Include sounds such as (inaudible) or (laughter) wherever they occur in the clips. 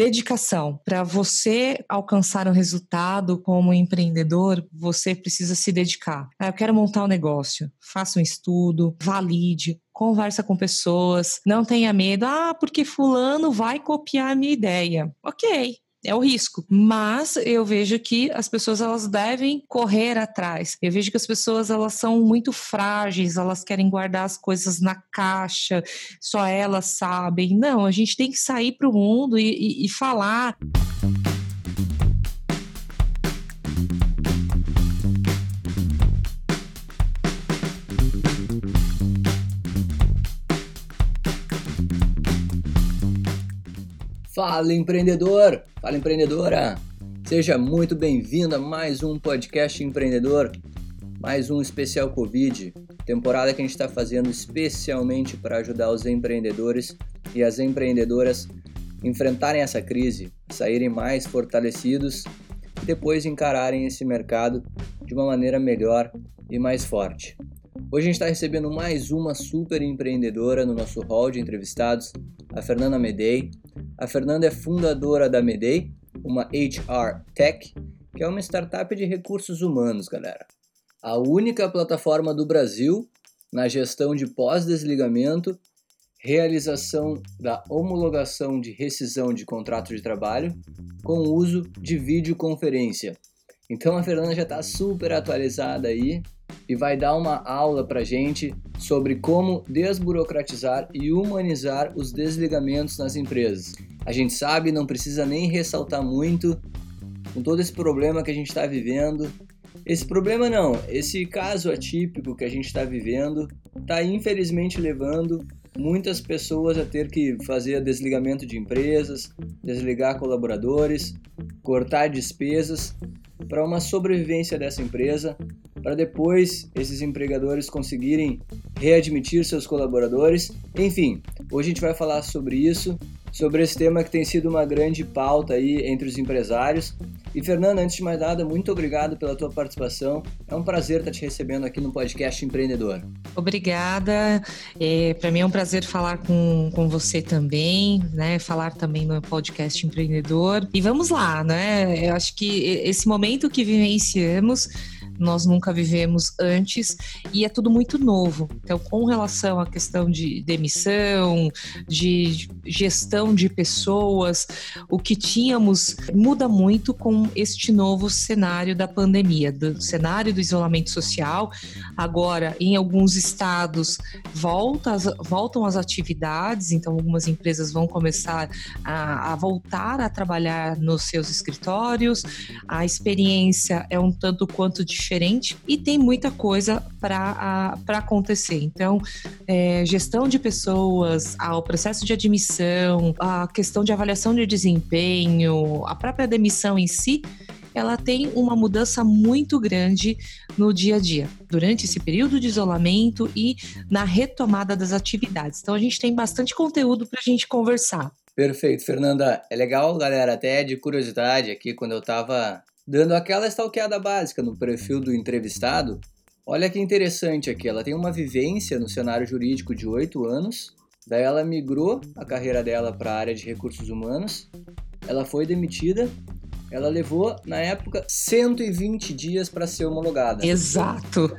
dedicação. Para você alcançar um resultado como empreendedor, você precisa se dedicar. Ah, eu quero montar um negócio. Faça um estudo, valide, conversa com pessoas, não tenha medo, ah, porque fulano vai copiar a minha ideia. Ok, é o risco. Mas eu vejo que as pessoas elas devem correr atrás. Eu vejo que as pessoas elas são muito frágeis, elas querem guardar as coisas na caixa, só elas sabem. Não, a gente tem que sair para o mundo e, e, e falar. Fala empreendedor, fala empreendedora. Seja muito bem-vindo a mais um podcast empreendedor, mais um especial Covid, temporada que a gente está fazendo especialmente para ajudar os empreendedores e as empreendedoras enfrentarem essa crise, saírem mais fortalecidos e depois encararem esse mercado de uma maneira melhor e mais forte. Hoje a gente está recebendo mais uma super empreendedora no nosso hall de entrevistados, a Fernanda Medei. A Fernanda é fundadora da Medei, uma HR Tech, que é uma startup de recursos humanos, galera. A única plataforma do Brasil na gestão de pós-desligamento, realização da homologação de rescisão de contrato de trabalho com uso de videoconferência. Então a Fernanda já está super atualizada aí e vai dar uma aula para gente sobre como desburocratizar e humanizar os desligamentos nas empresas. A gente sabe, não precisa nem ressaltar muito com todo esse problema que a gente está vivendo. Esse problema não, esse caso atípico que a gente está vivendo está infelizmente levando muitas pessoas a ter que fazer desligamento de empresas, desligar colaboradores, cortar despesas para uma sobrevivência dessa empresa para depois esses empregadores conseguirem readmitir seus colaboradores. Enfim, hoje a gente vai falar sobre isso, sobre esse tema que tem sido uma grande pauta aí entre os empresários. E Fernanda, antes de mais nada, muito obrigado pela tua participação. É um prazer estar te recebendo aqui no podcast Empreendedor. Obrigada. É, Para mim é um prazer falar com, com você também, né? Falar também no podcast Empreendedor. E vamos lá, né? Eu acho que esse momento que vivenciamos nós nunca vivemos antes e é tudo muito novo. Então, com relação à questão de demissão, de gestão de pessoas, o que tínhamos muda muito com este novo cenário da pandemia, do cenário do isolamento social. Agora, em alguns estados, volta, voltam as atividades, então algumas empresas vão começar a, a voltar a trabalhar nos seus escritórios. A experiência é um tanto quanto diferente diferente e tem muita coisa para acontecer. Então, é, gestão de pessoas, o processo de admissão, a questão de avaliação de desempenho, a própria demissão em si, ela tem uma mudança muito grande no dia a dia, durante esse período de isolamento e na retomada das atividades. Então, a gente tem bastante conteúdo para a gente conversar. Perfeito, Fernanda. É legal, galera, até de curiosidade aqui, quando eu estava dando aquela stalkeada básica no perfil do entrevistado, olha que interessante aqui, ela tem uma vivência no cenário jurídico de 8 anos, daí ela migrou a carreira dela para a área de recursos humanos, ela foi demitida ela levou, na época, 120 dias para ser homologada. Exato.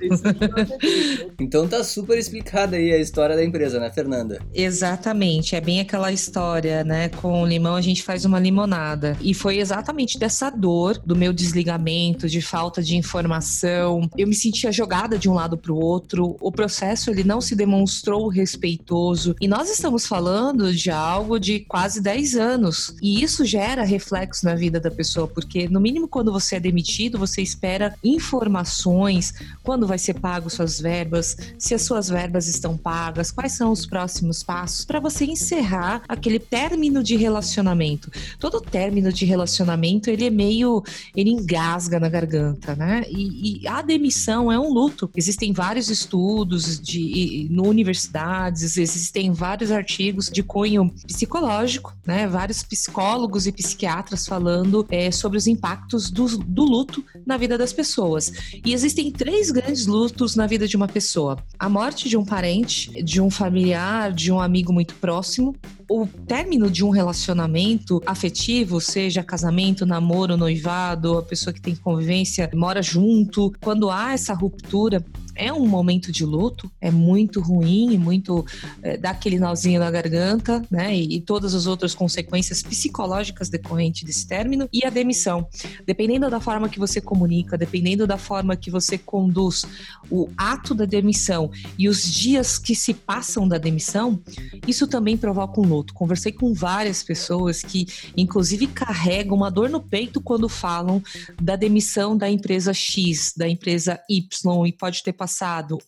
(laughs) então tá super explicada aí a história da empresa, né, Fernanda? Exatamente. É bem aquela história, né? Com o limão a gente faz uma limonada. E foi exatamente dessa dor do meu desligamento, de falta de informação. Eu me sentia jogada de um lado para o outro. O processo ele não se demonstrou respeitoso. E nós estamos falando de algo de quase 10 anos. E isso gera reflexo na vida da pessoa pessoa, porque no mínimo quando você é demitido, você espera informações, quando vai ser pago suas verbas, se as suas verbas estão pagas, quais são os próximos passos para você encerrar aquele término de relacionamento. Todo término de relacionamento, ele é meio, ele engasga na garganta, né? E, e a demissão é um luto. Existem vários estudos de no universidades, existem vários artigos de cunho psicológico, né? Vários psicólogos e psiquiatras falando é, sobre os impactos do, do luto na vida das pessoas. E existem três grandes lutos na vida de uma pessoa: a morte de um parente, de um familiar, de um amigo muito próximo, o término de um relacionamento afetivo, seja casamento, namoro, noivado, a pessoa que tem convivência, mora junto, quando há essa ruptura, é um momento de luto, é muito ruim muito é, dá aquele nozinho na garganta, né? E, e, todas as outras consequências psicológicas decorrentes desse término. E a demissão. Dependendo da forma que você comunica, dependendo da forma que você conduz o ato da demissão e os dias que se passam da demissão, isso também provoca um luto. Conversei com várias pessoas que, inclusive, carregam uma dor no peito quando falam da demissão da empresa X, da empresa Y, e pode ter passado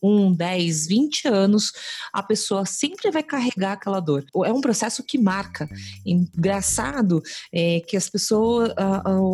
um, 10, 20 anos, a pessoa sempre vai carregar aquela dor. É um processo que marca. Engraçado é que as pessoas,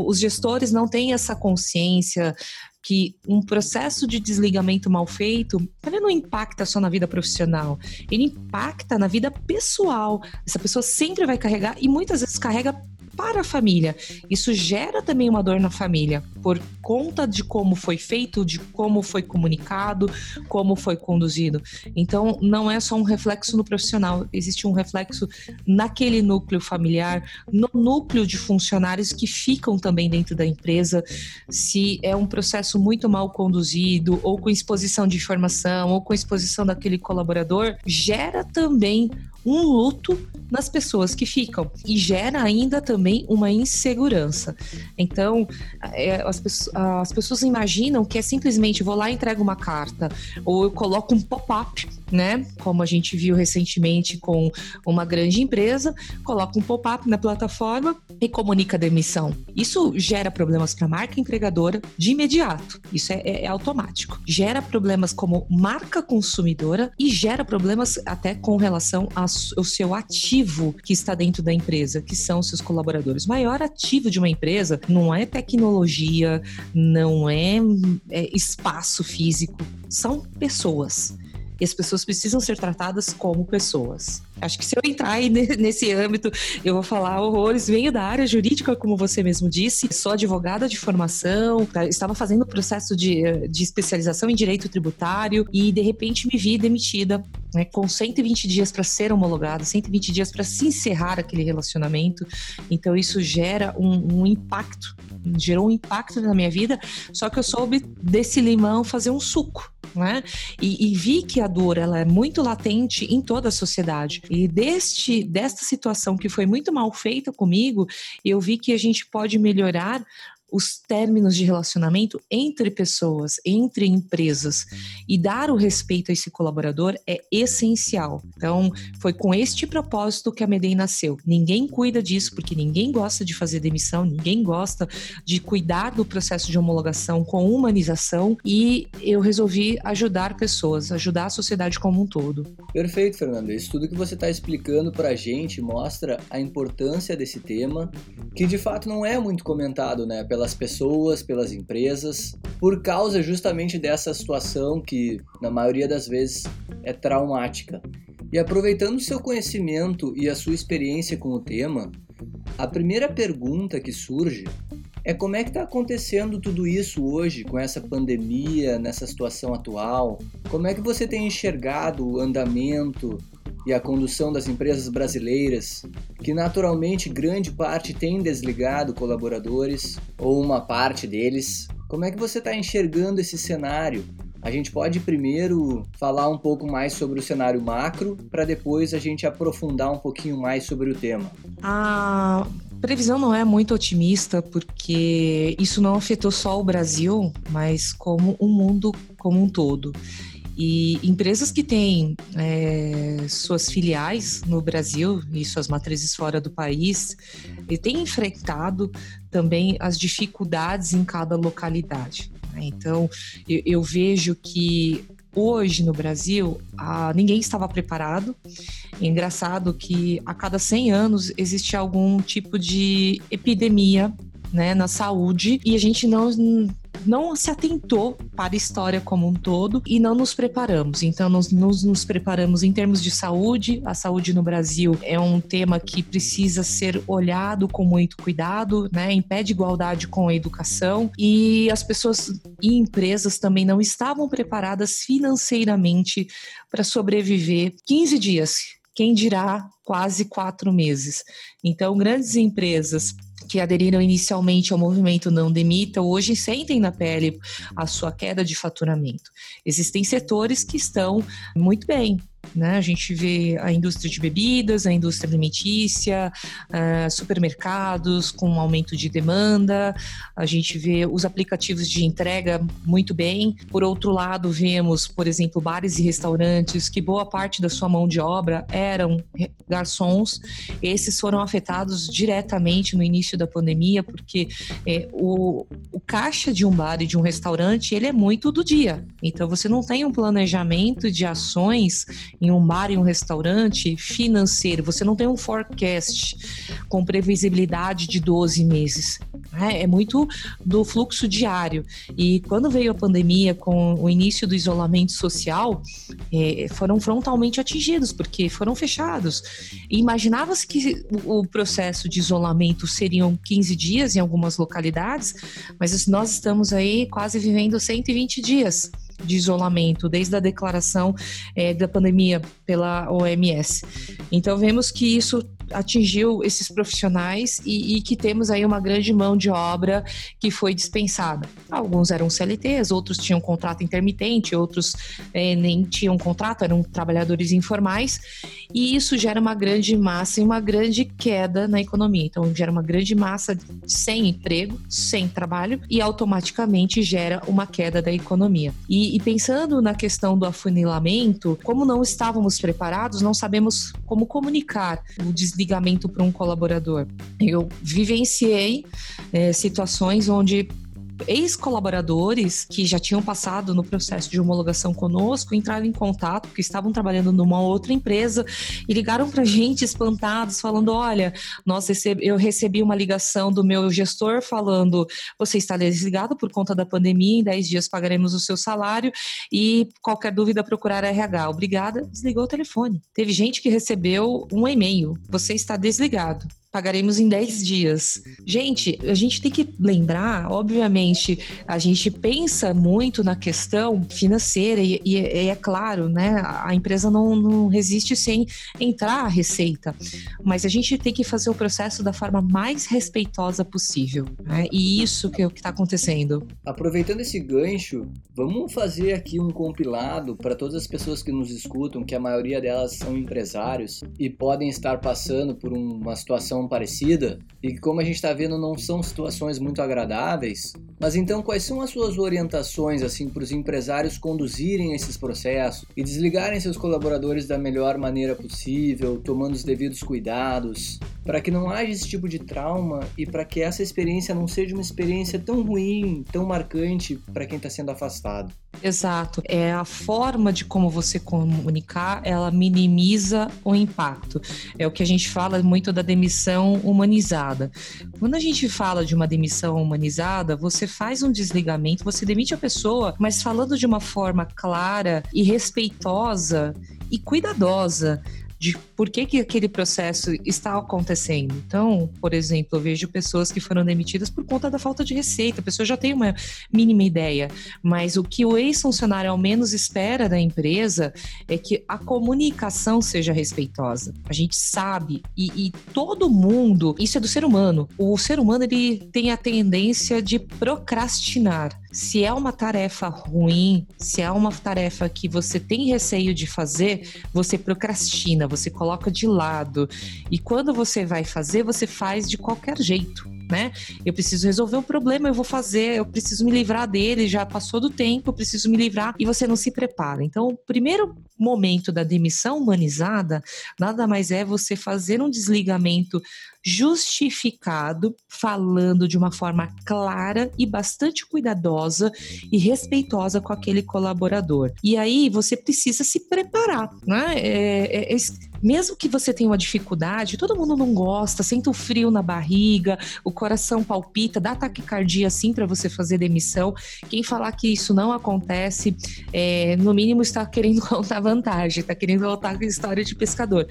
os gestores não têm essa consciência que um processo de desligamento mal feito, ele não impacta só na vida profissional, ele impacta na vida pessoal. Essa pessoa sempre vai carregar e muitas vezes carrega para a família. Isso gera também uma dor na família, por conta de como foi feito, de como foi comunicado, como foi conduzido. Então, não é só um reflexo no profissional, existe um reflexo naquele núcleo familiar, no núcleo de funcionários que ficam também dentro da empresa. Se é um processo muito mal conduzido, ou com exposição de informação, ou com exposição daquele colaborador, gera também um luto nas pessoas que ficam e gera ainda também uma insegurança. Então, é, as, pessoas, as pessoas imaginam que é simplesmente vou lá e entrego uma carta ou eu coloco um pop-up né? Como a gente viu recentemente com uma grande empresa, coloca um pop-up na plataforma e comunica a demissão. Isso gera problemas para a marca empregadora de imediato. Isso é, é, é automático. Gera problemas como marca consumidora e gera problemas até com relação ao seu ativo que está dentro da empresa, que são seus colaboradores. O maior ativo de uma empresa não é tecnologia, não é, é espaço físico, são pessoas. E as pessoas precisam ser tratadas como pessoas. Acho que se eu entrar aí nesse âmbito, eu vou falar horrores. Venho da área jurídica, como você mesmo disse, sou advogada de formação, tá, estava fazendo processo de, de especialização em direito tributário e de repente me vi demitida, né, com 120 dias para ser homologada, 120 dias para se encerrar aquele relacionamento. Então isso gera um, um impacto, gerou um impacto na minha vida. Só que eu soube desse limão fazer um suco né? E, e, vi que a dor ela é muito latente em toda a sociedade. E deste desta situação que foi muito mal feita comigo, eu vi que a gente pode melhorar os términos de relacionamento entre pessoas, entre empresas. E dar o respeito a esse colaborador é essencial. Então, foi com este propósito que a Medei nasceu. Ninguém cuida disso, porque ninguém gosta de fazer demissão, ninguém gosta de cuidar do processo de homologação com humanização. E eu resolvi ajudar pessoas, ajudar a sociedade como um todo. Perfeito, Fernanda. Isso tudo que você está explicando para a gente mostra a importância desse tema, que de fato não é muito comentado, né? Pela pelas pessoas, pelas empresas, por causa justamente dessa situação que, na maioria das vezes, é traumática. E aproveitando seu conhecimento e a sua experiência com o tema, a primeira pergunta que surge é como é que está acontecendo tudo isso hoje com essa pandemia, nessa situação atual? Como é que você tem enxergado o andamento e a condução das empresas brasileiras, que naturalmente grande parte tem desligado colaboradores ou uma parte deles. Como é que você está enxergando esse cenário? A gente pode primeiro falar um pouco mais sobre o cenário macro, para depois a gente aprofundar um pouquinho mais sobre o tema. A previsão não é muito otimista, porque isso não afetou só o Brasil, mas como o mundo como um todo. E empresas que têm é, suas filiais no Brasil e suas matrizes fora do país e têm enfrentado também as dificuldades em cada localidade. Né? Então, eu, eu vejo que hoje no Brasil, ninguém estava preparado. É engraçado que a cada 100 anos existe algum tipo de epidemia né, na saúde e a gente não não se atentou para a história como um todo e não nos preparamos. Então, nos, nos preparamos em termos de saúde. A saúde no Brasil é um tema que precisa ser olhado com muito cuidado, né? Impede igualdade com a educação e as pessoas e empresas também não estavam preparadas financeiramente para sobreviver 15 dias quem dirá quase quatro meses. Então, grandes empresas que aderiram inicialmente ao movimento Não Demita, hoje sentem na pele a sua queda de faturamento. Existem setores que estão muito bem, né? A gente vê a indústria de bebidas, a indústria alimentícia, uh, supermercados com um aumento de demanda, a gente vê os aplicativos de entrega muito bem. Por outro lado, vemos, por exemplo, bares e restaurantes que boa parte da sua mão de obra eram garçons. Esses foram afetados diretamente no início da pandemia, porque é, o, o caixa de um bar e de um restaurante ele é muito do dia. Então você não tem um planejamento de ações em um bar e um restaurante financeiro, você não tem um forecast com previsibilidade de 12 meses. Né? É muito do fluxo diário. E quando veio a pandemia, com o início do isolamento social, é, foram frontalmente atingidos, porque foram fechados. imaginava-se que o processo de isolamento seriam 15 dias em algumas localidades, mas nós estamos aí quase vivendo 120 dias de isolamento, desde a declaração é, da pandemia pela OMS. Então, vemos que isso atingiu esses profissionais e, e, que temos aí uma grande mão de obra que foi dispensada. Alguns eram CLTs, outros tinham contrato intermitente, outros é, nem tinham contrato, eram trabalhadores informais, e isso gera uma grande massa e uma grande queda na economia. Então, gera uma grande massa sem emprego, sem trabalho, e automaticamente gera uma queda da economia. E, e pensando na questão do afunilamento, como não estávamos preparados, não sabemos como comunicar o desligamento desligamento para um colaborador. Eu vivenciei é, situações onde ex-colaboradores que já tinham passado no processo de homologação conosco entraram em contato, porque estavam trabalhando numa outra empresa e ligaram para a gente espantados, falando: Olha, nós receb eu recebi uma ligação do meu gestor falando: Você está desligado por conta da pandemia, em 10 dias pagaremos o seu salário e qualquer dúvida procurar RH. Obrigada, desligou o telefone. Teve gente que recebeu um e-mail: Você está desligado pagaremos em 10 dias. Gente, a gente tem que lembrar, obviamente, a gente pensa muito na questão financeira e, e, é claro, né, a empresa não, não, resiste sem entrar a receita, mas a gente tem que fazer o processo da forma mais respeitosa possível, né? E isso que é o que está acontecendo. Aproveitando esse gancho, vamos fazer aqui um compilado para todas as pessoas que nos escutam, que a maioria delas são empresários e podem estar passando por uma situação situação parecida e que, como a gente está vendo, não são situações muito agradáveis. Mas então, quais são as suas orientações assim para os empresários conduzirem esses processos e desligarem seus colaboradores da melhor maneira possível, tomando os devidos cuidados, para que não haja esse tipo de trauma e para que essa experiência não seja uma experiência tão ruim, tão marcante para quem está sendo afastado? Exato. É a forma de como você comunicar, ela minimiza o impacto. É o que a gente fala muito da demissão humanizada. Quando a gente fala de uma demissão humanizada, você faz um desligamento, você demite a pessoa, mas falando de uma forma clara e respeitosa e cuidadosa de por que, que aquele processo está acontecendo. Então, por exemplo, eu vejo pessoas que foram demitidas por conta da falta de receita. A pessoa já tem uma mínima ideia, mas o que o ex-funcionário ao menos espera da empresa é que a comunicação seja respeitosa. A gente sabe e, e todo mundo, isso é do ser humano. O ser humano ele tem a tendência de procrastinar. Se é uma tarefa ruim, se é uma tarefa que você tem receio de fazer, você procrastina, você coloca de lado. E quando você vai fazer, você faz de qualquer jeito né? Eu preciso resolver um problema, eu vou fazer, eu preciso me livrar dele, já passou do tempo, eu preciso me livrar e você não se prepara. Então, o primeiro momento da demissão humanizada nada mais é você fazer um desligamento justificado, falando de uma forma clara e bastante cuidadosa e respeitosa com aquele colaborador. E aí você precisa se preparar, né? É, é, é, mesmo que você tenha uma dificuldade, todo mundo não gosta, sente o frio na barriga, o coração palpita, dá taquicardia assim para você fazer demissão. Quem falar que isso não acontece, é, no mínimo está querendo (laughs) contar vantagem, está querendo voltar a história de pescador.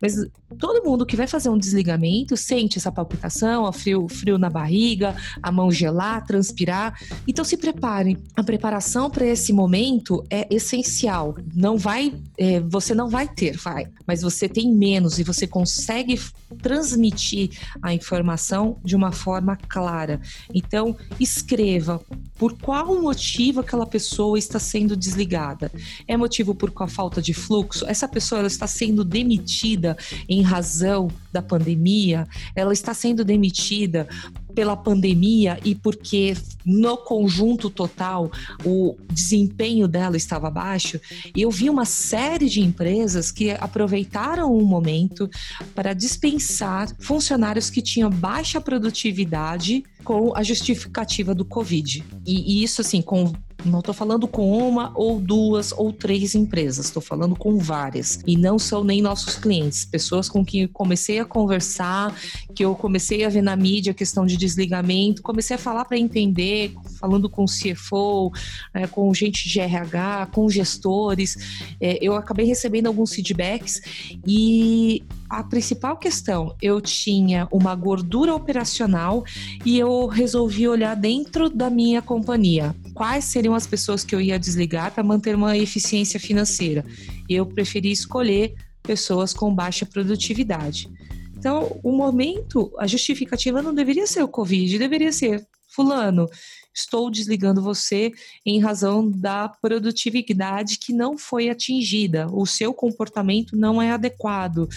Mas todo mundo que vai fazer um desligamento sente essa palpitação, o frio, frio na barriga, a mão gelar, transpirar. Então se preparem. A preparação para esse momento é essencial. Não vai, é, você não vai ter, vai, mas você você tem menos e você consegue transmitir a informação de uma forma clara. Então, escreva por qual motivo aquela pessoa está sendo desligada. É motivo por qual falta de fluxo? Essa pessoa está sendo demitida em razão da pandemia? Ela está sendo demitida pela pandemia e porque no conjunto total o desempenho dela estava baixo, eu vi uma série de empresas que aproveitaram o momento para dispensar funcionários que tinham baixa produtividade com a justificativa do Covid. E, e isso, assim, com não estou falando com uma ou duas ou três empresas, estou falando com várias. E não são nem nossos clientes, pessoas com quem comecei a conversar, que eu comecei a ver na mídia a questão de desligamento, comecei a falar para entender, falando com o CFO, é, com gente de RH, com gestores. É, eu acabei recebendo alguns feedbacks e a principal questão, eu tinha uma gordura operacional e eu resolvi olhar dentro da minha companhia quais seriam as pessoas que eu ia desligar para manter uma eficiência financeira. Eu preferi escolher pessoas com baixa produtividade. Então, o momento, a justificativa não deveria ser o Covid, deveria ser fulano, estou desligando você em razão da produtividade que não foi atingida, o seu comportamento não é adequado,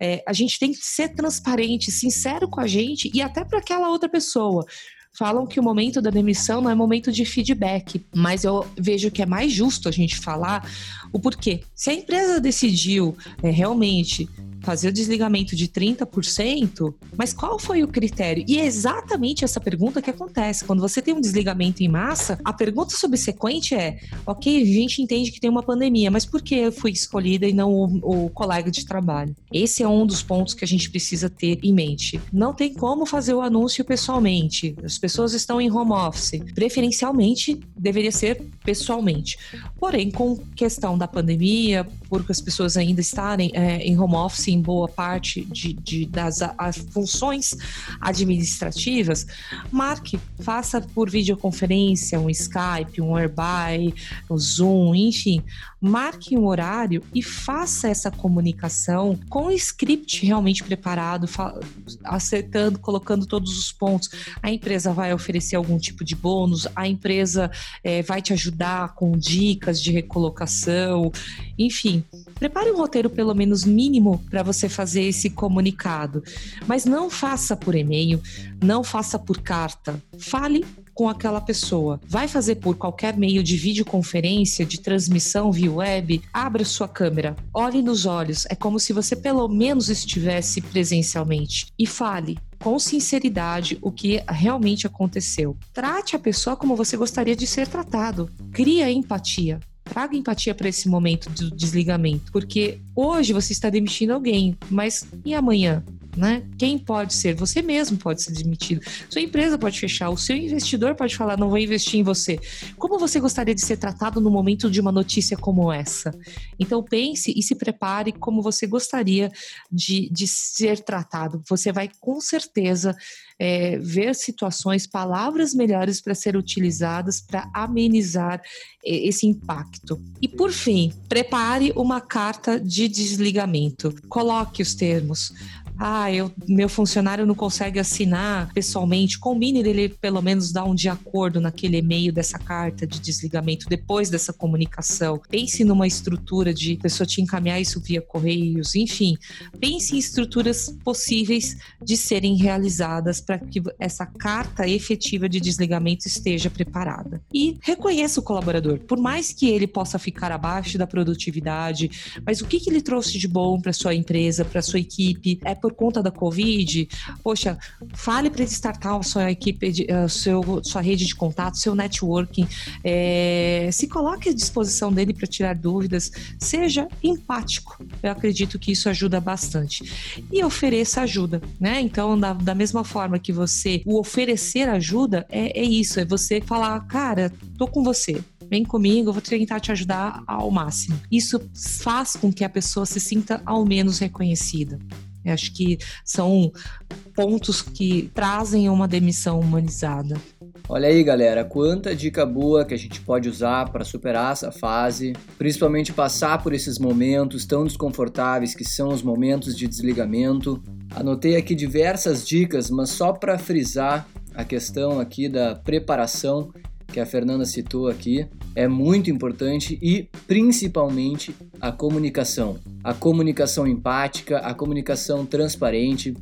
é, a gente tem que ser transparente, sincero com a gente e até para aquela outra pessoa. Falam que o momento da demissão não é momento de feedback, mas eu vejo que é mais justo a gente falar o porquê. Se a empresa decidiu é, realmente fazer o desligamento de 30%, mas qual foi o critério? E é exatamente essa pergunta que acontece. Quando você tem um desligamento em massa, a pergunta subsequente é: ok, a gente entende que tem uma pandemia, mas por que eu fui escolhida e não o, o colega de trabalho? Esse é um dos pontos que a gente precisa ter em mente. Não tem como fazer o anúncio pessoalmente. As pessoas estão em home office. Preferencialmente, deveria ser pessoalmente. Porém, com questão da pandemia, porque as pessoas ainda estarem é, em home office em boa parte de, de das as funções administrativas, marque, faça por videoconferência, um Skype, um Airby, um Zoom, enfim, marque um horário e faça essa comunicação com o script realmente preparado, acertando, colocando todos os pontos. A empresa vai oferecer algum tipo de bônus, a empresa é, vai te ajudar com dicas de recolocação, enfim. Prepare um roteiro pelo menos mínimo para você fazer esse comunicado, mas não faça por e-mail, não faça por carta. Fale com aquela pessoa. Vai fazer por qualquer meio de videoconferência, de transmissão via web, abra sua câmera, olhe nos olhos, é como se você pelo menos estivesse presencialmente e fale com sinceridade o que realmente aconteceu. Trate a pessoa como você gostaria de ser tratado. Cria empatia. Traga empatia para esse momento do desligamento, porque hoje você está demitindo alguém, mas e amanhã? Né? Quem pode ser? Você mesmo pode ser demitido. Sua empresa pode fechar, o seu investidor pode falar, não vou investir em você. Como você gostaria de ser tratado no momento de uma notícia como essa? Então pense e se prepare como você gostaria de, de ser tratado. Você vai com certeza é, ver situações, palavras melhores para ser utilizadas para amenizar é, esse impacto. E por fim, prepare uma carta de desligamento. Coloque os termos ah, eu, meu funcionário não consegue assinar pessoalmente, combine dele pelo menos dar um de acordo naquele e-mail dessa carta de desligamento depois dessa comunicação. Pense numa estrutura de pessoa te encaminhar isso via correios, enfim. Pense em estruturas possíveis de serem realizadas para que essa carta efetiva de desligamento esteja preparada. E reconheça o colaborador, por mais que ele possa ficar abaixo da produtividade, mas o que, que ele trouxe de bom para sua empresa, para sua equipe? É por conta da Covid, poxa, fale para ele startar a sua equipe, de, uh, seu, sua rede de contato, seu networking, é, se coloque à disposição dele para tirar dúvidas, seja empático. Eu acredito que isso ajuda bastante. E ofereça ajuda, né? Então, da, da mesma forma que você, o oferecer ajuda é, é isso, é você falar, cara, tô com você, vem comigo, eu vou tentar te ajudar ao máximo. Isso faz com que a pessoa se sinta ao menos reconhecida. Eu acho que são pontos que trazem uma demissão humanizada. Olha aí, galera, quanta dica boa que a gente pode usar para superar essa fase, principalmente passar por esses momentos tão desconfortáveis que são os momentos de desligamento. Anotei aqui diversas dicas, mas só para frisar a questão aqui da preparação que a Fernanda citou aqui é muito importante e principalmente a comunicação. A comunicação empática, a comunicação transparente,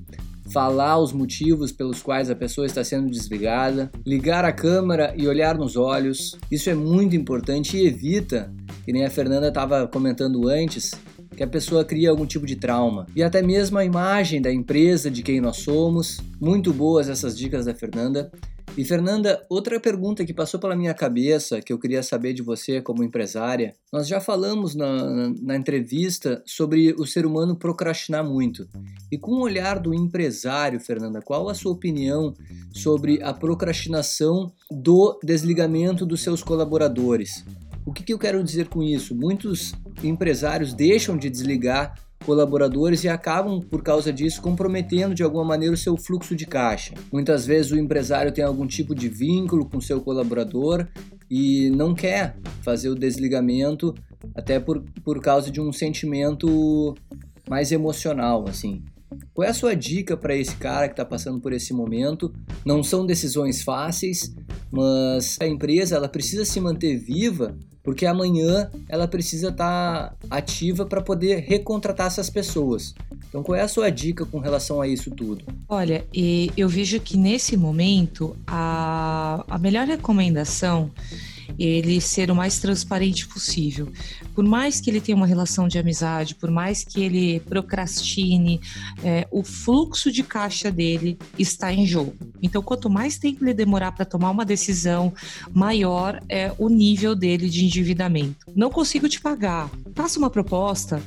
falar os motivos pelos quais a pessoa está sendo desligada, ligar a câmera e olhar nos olhos. Isso é muito importante e evita, que nem a Fernanda estava comentando antes, que a pessoa cria algum tipo de trauma. E até mesmo a imagem da empresa, de quem nós somos. Muito boas essas dicas da Fernanda. E Fernanda, outra pergunta que passou pela minha cabeça, que eu queria saber de você como empresária, nós já falamos na, na, entrevista sobre o ser humano procrastinar muito. E com o olhar do empresário, Fernanda, qual a sua opinião sobre a procrastinação do desligamento dos seus colaboradores? O que, que eu quero dizer com isso? Muitos empresários deixam de desligar colaboradores e acabam, por causa disso, comprometendo de alguma maneira o seu fluxo de caixa. Muitas vezes o empresário tem algum tipo de vínculo com seu colaborador e não quer fazer o desligamento, até por, por causa de um sentimento mais emocional, assim. Qual é a sua dica para esse cara que está passando por esse momento? Não são decisões fáceis, mas a empresa ela precisa se manter viva porque amanhã ela precisa estar tá ativa para poder recontratar essas pessoas. Então, qual é a sua dica com relação a isso tudo? Olha, eu vejo que nesse momento a, a melhor recomendação ele ser o mais transparente possível. Por mais que ele tenha uma relação de amizade, por mais que ele procrastine, é, o fluxo de caixa dele está em jogo. Então, quanto mais tempo ele demorar para tomar uma decisão, maior é o nível dele de endividamento. Não consigo te pagar. Faça uma proposta,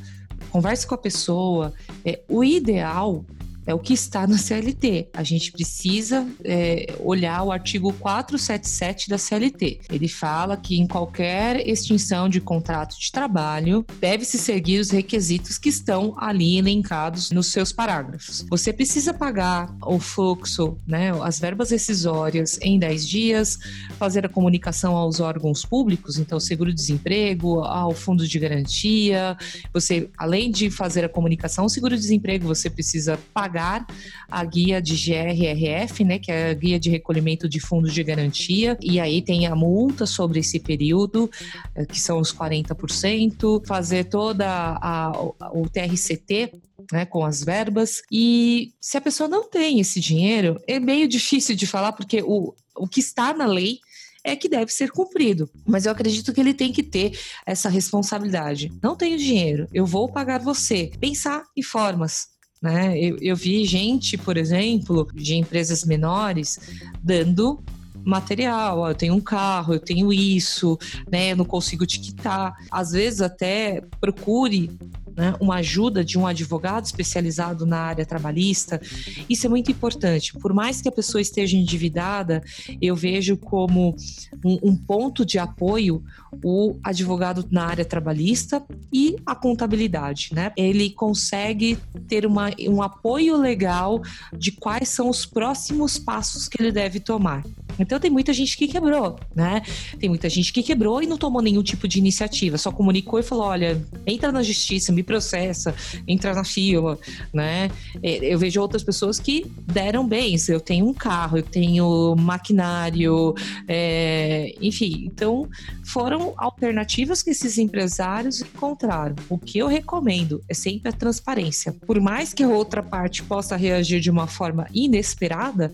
converse com a pessoa. É, o ideal é o que está na CLT. A gente precisa é, olhar o artigo 477 da CLT. Ele fala que em qualquer extinção de contrato de trabalho deve-se seguir os requisitos que estão ali elencados nos seus parágrafos. Você precisa pagar o fluxo, né, as verbas rescisórias em 10 dias, fazer a comunicação aos órgãos públicos, então seguro-desemprego, ao fundo de garantia. Você, além de fazer a comunicação ao seguro-desemprego, você precisa pagar pagar a guia de GRRF, né, que é a guia de recolhimento de fundos de garantia, e aí tem a multa sobre esse período, eh, que são os 40%, fazer toda a, o TRCT, né, com as verbas. E se a pessoa não tem esse dinheiro, é meio (laughs) difícil de falar, porque o, o que está na lei é que deve ser cumprido. Mas eu acredito que ele tem que ter essa responsabilidade. Não tenho dinheiro, eu vou pagar você. Pensar em formas. Né? Eu, eu vi gente, por exemplo, de empresas menores dando material, ó, eu tenho um carro, eu tenho isso, né? Eu não consigo te quitar. Às vezes até procure né, uma ajuda de um advogado especializado na área trabalhista. Isso é muito importante. Por mais que a pessoa esteja endividada, eu vejo como um, um ponto de apoio o advogado na área trabalhista e a contabilidade. Né? Ele consegue ter uma, um apoio legal de quais são os próximos passos que ele deve tomar. Então tem muita gente que quebrou, né? Tem muita gente que quebrou e não tomou nenhum tipo de iniciativa, só comunicou e falou: olha, entra na justiça, me processa, entra na fila, né? É, eu vejo outras pessoas que deram bens. Eu tenho um carro, eu tenho maquinário, é, enfim. Então foram alternativas que esses empresários encontraram. O que eu recomendo é sempre a transparência. Por mais que a outra parte possa reagir de uma forma inesperada,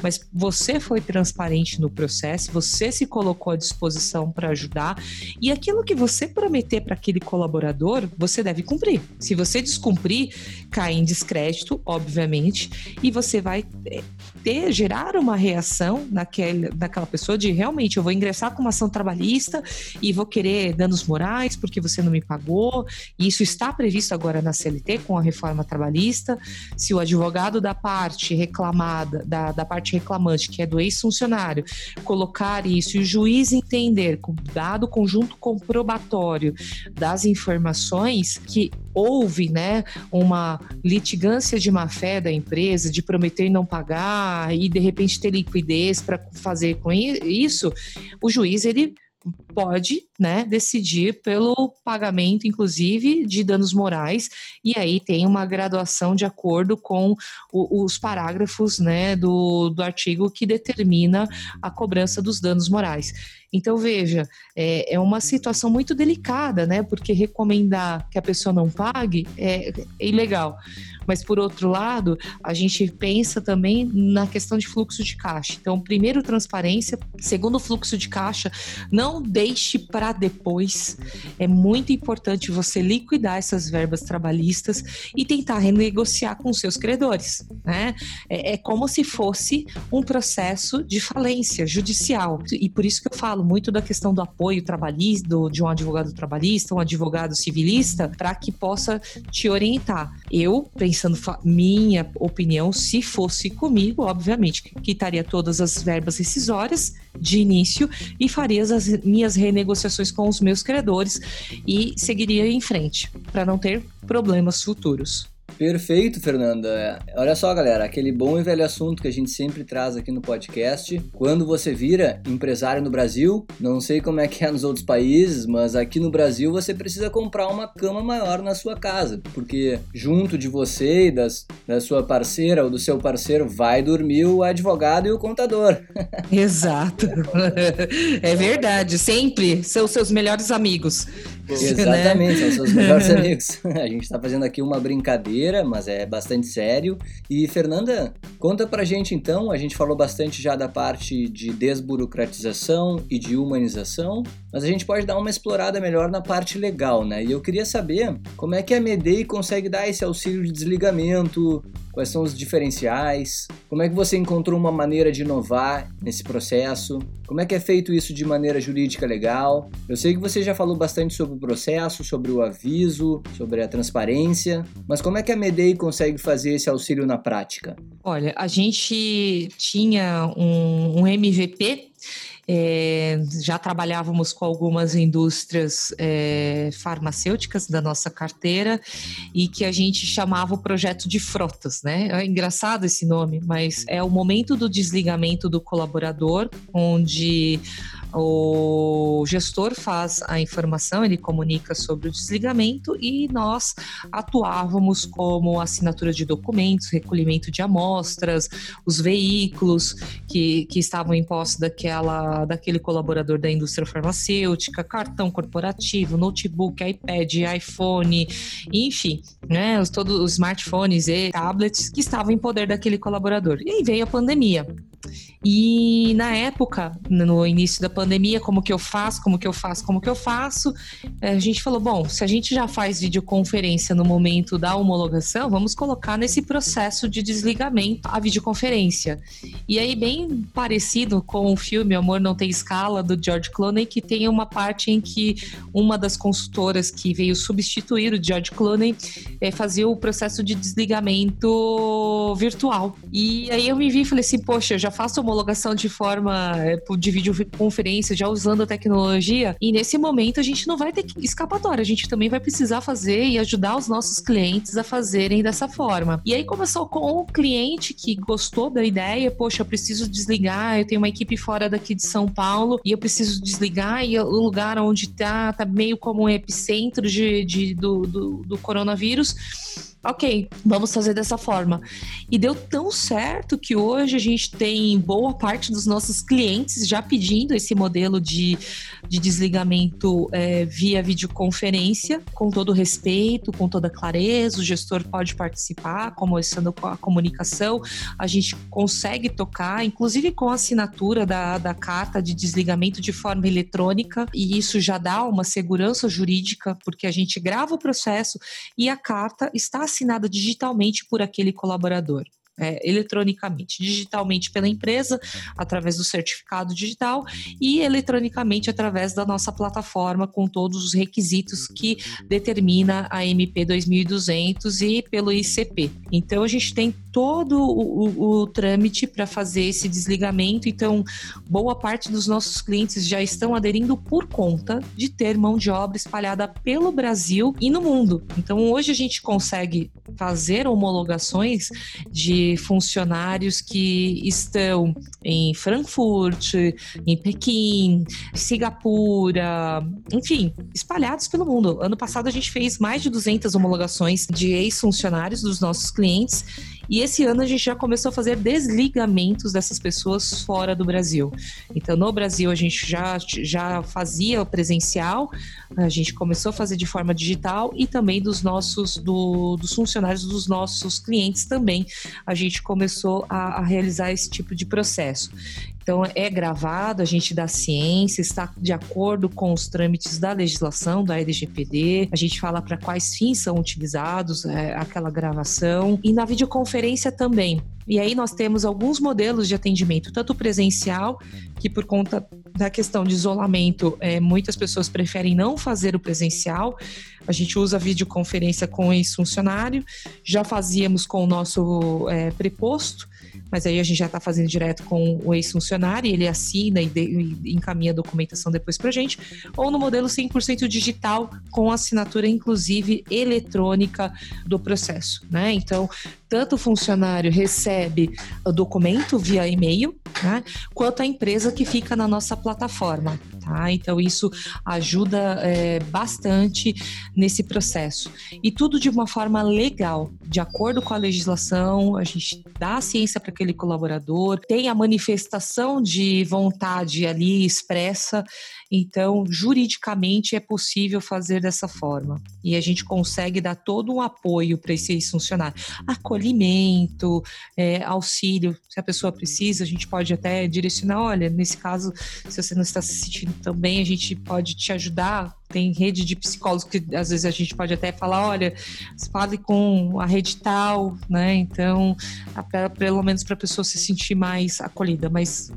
mas você foi transparente no processo, você se colocou à disposição para ajudar e aquilo que você prometer para aquele colaborador, você deve cumprir. Se você descumprir, cai em descrédito, obviamente, e você vai eh, ter, gerar uma reação naquele, naquela pessoa de realmente eu vou ingressar com uma ação trabalhista e vou querer danos morais porque você não me pagou. E isso está previsto agora na CLT com a reforma trabalhista. Se o advogado da parte reclamada, da, da parte reclamante, que é do ex-funcionário, funcionário, colocar isso e o juiz entender, dado o conjunto comprobatório das informações, que houve né, uma litigância de má fé da empresa, de prometer não pagar e de repente ter liquidez para fazer com isso, o juiz ele pode né, decidir pelo pagamento, inclusive, de danos morais, e aí tem uma graduação de acordo com o, os parágrafos né, do, do artigo que determina a cobrança dos danos morais. Então, veja, é, é, uma situação muito delicada, né? Porque recomendar que a pessoa não pague é, é ilegal. Mas, por outro lado, a gente pensa também na questão de fluxo de caixa. Então, primeiro, transparência. Segundo, fluxo de caixa. Não deixe para depois. É muito importante você liquidar essas verbas trabalhistas e tentar renegociar com seus credores. Né? É, é como se fosse um processo de falência judicial. E por isso que eu falo muito da questão do apoio trabalhista, do, de um advogado trabalhista, um advogado civilista, para que possa te orientar. Eu, pensando minha opinião, se fosse comigo, obviamente, quitaria todas as verbas rescisórias de início e faria as minhas renegociações com os meus credores e seguiria em frente, para não ter problemas futuros. Perfeito, Fernanda. Olha só, galera, aquele bom e velho assunto que a gente sempre traz aqui no podcast. Quando você vira empresário no Brasil, não sei como é que é nos outros países, mas aqui no Brasil você precisa comprar uma cama maior na sua casa, porque junto de você e das, da sua parceira ou do seu parceiro vai dormir o advogado e o contador. (laughs) Exato. É verdade, sempre são seus melhores amigos. Exatamente, né? são seus melhores (laughs) amigos. A gente está fazendo aqui uma brincadeira, mas é bastante sério. E Fernanda, conta pra gente então, a gente falou bastante já da parte de desburocratização e de humanização, mas a gente pode dar uma explorada melhor na parte legal, né? E eu queria saber como é que a Medei consegue dar esse auxílio de desligamento, Quais são os diferenciais? Como é que você encontrou uma maneira de inovar nesse processo? Como é que é feito isso de maneira jurídica legal? Eu sei que você já falou bastante sobre o processo, sobre o aviso, sobre a transparência, mas como é que a Medei consegue fazer esse auxílio na prática? Olha, a gente tinha um, um MVP é, já trabalhávamos com algumas indústrias é, farmacêuticas da nossa carteira e que a gente chamava o projeto de frotas, né? É engraçado esse nome, mas é o momento do desligamento do colaborador, onde o gestor faz a informação, ele comunica sobre o desligamento e nós atuávamos como assinatura de documentos, recolhimento de amostras, os veículos que, que estavam em posse daquela, daquele colaborador da indústria farmacêutica, cartão corporativo, notebook, iPad, iPhone, enfim, né, os, todos os smartphones e tablets que estavam em poder daquele colaborador. E aí veio a pandemia. E na época, no início da pandemia, como que eu faço, como que eu faço, como que eu faço, eh, a gente falou, bom, se a gente já faz videoconferência no momento da homologação, vamos colocar nesse processo de desligamento a videoconferência. E aí, bem parecido com o filme Amor Não Tem Escala, do George Clooney, que tem uma parte em que uma das consultoras que veio substituir o George Clooney é, fazia o processo de desligamento virtual. E aí eu me vi e falei assim, poxa, eu já faço homologação de forma eh, de videoconferência, já usando a tecnologia, e nesse momento a gente não vai ter escapatória, a gente também vai precisar fazer e ajudar os nossos clientes a fazerem dessa forma. E aí começou com o cliente que gostou da ideia, poxa, eu preciso desligar, eu tenho uma equipe fora daqui de São Paulo e eu preciso desligar e o lugar onde tá, tá meio como um epicentro de, de do, do, do coronavírus ok, vamos fazer dessa forma. E deu tão certo que hoje a gente tem boa parte dos nossos clientes já pedindo esse modelo de, de desligamento é, via videoconferência, com todo respeito, com toda clareza. O gestor pode participar, começando com a comunicação, a gente consegue tocar, inclusive com a assinatura da, da carta de desligamento de forma eletrônica, e isso já dá uma segurança jurídica, porque a gente grava o processo e a carta está assinada digitalmente por aquele colaborador. É, eletronicamente, digitalmente pela empresa, através do certificado digital e eletronicamente através da nossa plataforma com todos os requisitos que determina a MP 2200 e pelo ICP. Então a gente tem todo o, o, o trâmite para fazer esse desligamento. Então, boa parte dos nossos clientes já estão aderindo por conta de ter mão de obra espalhada pelo Brasil e no mundo. Então, hoje a gente consegue fazer homologações de funcionários que estão em Frankfurt, em Pequim, Singapura, enfim, espalhados pelo mundo. Ano passado a gente fez mais de 200 homologações de ex-funcionários dos nossos clientes e esse ano a gente já começou a fazer desligamentos dessas pessoas fora do Brasil. Então, no Brasil, a gente já, já fazia presencial, a gente começou a fazer de forma digital e também dos nossos, do, dos funcionários dos nossos clientes também, a gente começou a, a realizar esse tipo de processo. Então, é gravado, a gente dá ciência, está de acordo com os trâmites da legislação, da LGPD, a gente fala para quais fins são utilizados é, aquela gravação, e na videoconferência também. E aí nós temos alguns modelos de atendimento, tanto presencial, que por conta da questão de isolamento, é, muitas pessoas preferem não fazer o presencial. A gente usa videoconferência com esse funcionário, já fazíamos com o nosso é, preposto, mas aí a gente já está fazendo direto com o ex-funcionário, ele assina e, de, e, encaminha a documentação depois para a gente, ou no modelo 100% digital, com assinatura inclusive eletrônica do processo, né? Então, tanto o funcionário recebe o documento via e-mail, né, quanto a empresa que fica na nossa plataforma. Tá? Então, isso ajuda é, bastante nesse processo. E tudo de uma forma legal, de acordo com a legislação, a gente dá a ciência para aquele colaborador, tem a manifestação de vontade ali expressa então, juridicamente é possível fazer dessa forma. E a gente consegue dar todo um apoio para esse funcionário. Acolhimento, é, auxílio, se a pessoa precisa, a gente pode até direcionar, olha, nesse caso, se você não está se sentindo tão bem, a gente pode te ajudar. Tem rede de psicólogos que às vezes a gente pode até falar, olha, fale com a rede tal, né? Então, pelo menos para a pessoa se sentir mais acolhida, mas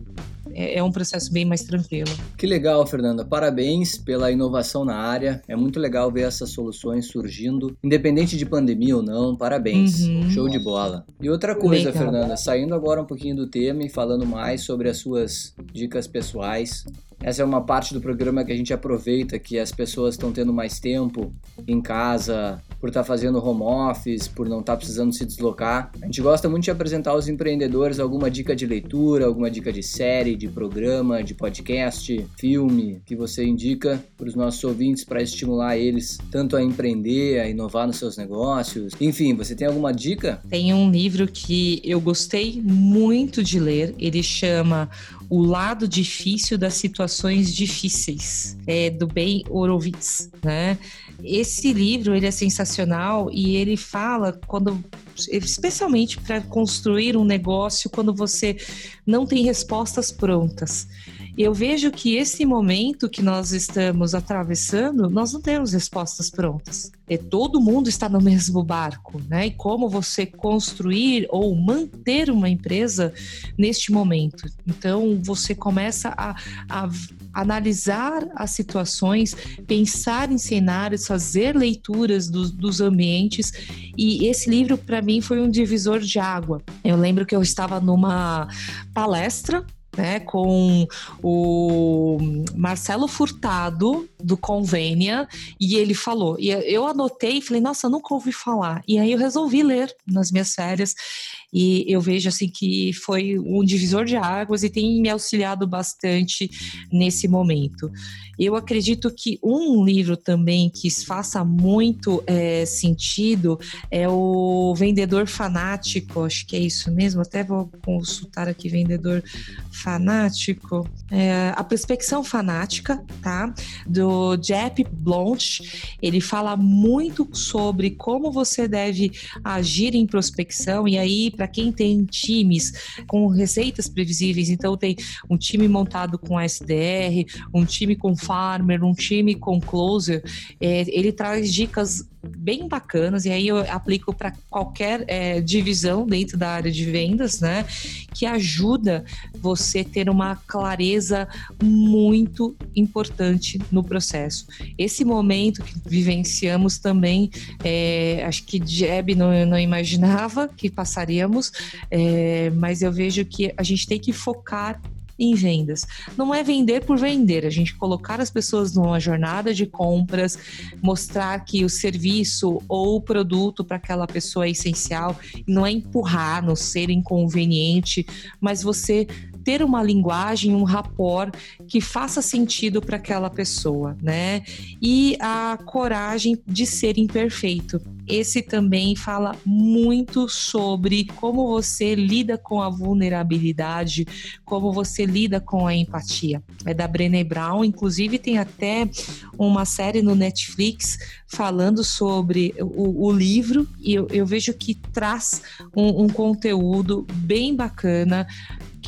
é, é um processo bem mais tranquilo. Que legal, Fernanda. Parabéns pela inovação na área. É muito legal ver essas soluções surgindo, independente de pandemia ou não. Parabéns. Uhum. Show de bola. E outra coisa, legal. Fernanda, saindo agora um pouquinho do tema e falando mais sobre as suas dicas pessoais. Essa é uma parte do programa que a gente aproveita que as pessoas estão tendo mais tempo em casa, por estar tá fazendo home office, por não estar tá precisando se deslocar. A gente gosta muito de apresentar aos empreendedores alguma dica de leitura, alguma dica de série, de programa, de podcast, filme que você indica para os nossos ouvintes para estimular eles tanto a empreender, a inovar nos seus negócios. Enfim, você tem alguma dica? Tem um livro que eu gostei muito de ler. Ele chama o lado difícil das situações difíceis, é do Ben Horowitz, né? Esse livro ele é sensacional e ele fala quando especialmente para construir um negócio quando você não tem respostas prontas eu vejo que esse momento que nós estamos atravessando, nós não temos respostas prontas. Todo mundo está no mesmo barco, né? E como você construir ou manter uma empresa neste momento. Então, você começa a, a analisar as situações, pensar em cenários, fazer leituras do, dos ambientes. E esse livro, para mim, foi um divisor de água. Eu lembro que eu estava numa palestra né, com o Marcelo Furtado do Convênia e ele falou, e eu anotei e falei, nossa, nunca ouvi falar. E aí eu resolvi ler nas minhas férias e eu vejo assim que foi um divisor de águas e tem me auxiliado bastante nesse momento. Eu acredito que um livro também que faça muito é, sentido é o Vendedor Fanático, acho que é isso mesmo, até vou consultar aqui Vendedor Fanático. É, a Prospecção Fanática, tá? Do Jeff Blount. Ele fala muito sobre como você deve agir em prospecção, e aí para quem tem times com receitas previsíveis, então tem um time montado com SDR, um time com farmer, um time com closer, é, ele traz dicas bem bacanas, e aí eu aplico para qualquer é, divisão dentro da área de vendas, né? Que ajuda você ter uma clareza muito importante no processo. Esse momento que vivenciamos também, é, acho que Jeb não, não imaginava que passaríamos, é, mas eu vejo que a gente tem que focar em vendas. Não é vender por vender, a gente colocar as pessoas numa jornada de compras, mostrar que o serviço ou o produto para aquela pessoa é essencial, não é empurrar, não ser inconveniente, mas você ter uma linguagem, um rapport que faça sentido para aquela pessoa, né? E a coragem de ser imperfeito. Esse também fala muito sobre como você lida com a vulnerabilidade, como você lida com a empatia. É da Brené Brown, inclusive tem até uma série no Netflix falando sobre o, o livro e eu, eu, vejo que traz um, um conteúdo bem bacana